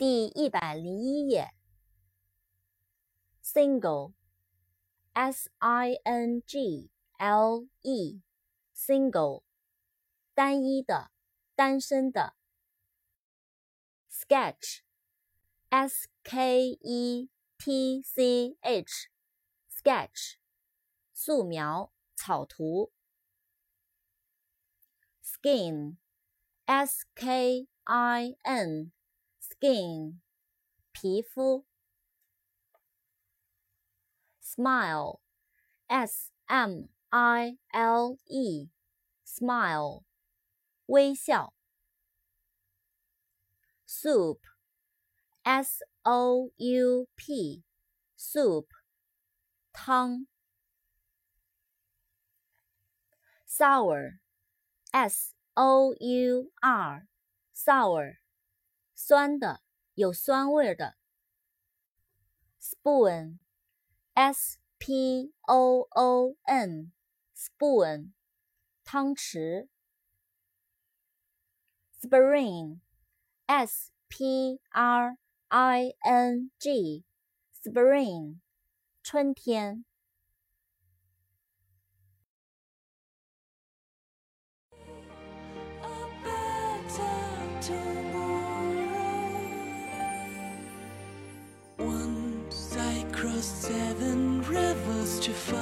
第一百零一页。single，s-i-n-g-l-e，single，单一的，单身的。sketch，s-k-e-t-c-h，sketch，素描、草图。skin，s-k-i-n。skin 皮肤，smile s m i l e smile 微笑，soup s o u p soup 汤，sour s o u r sour 酸的，有酸味的。spoon，s p o o n，spoon，汤匙。spring，s p r i n g，spring，春天。Seven rivers to find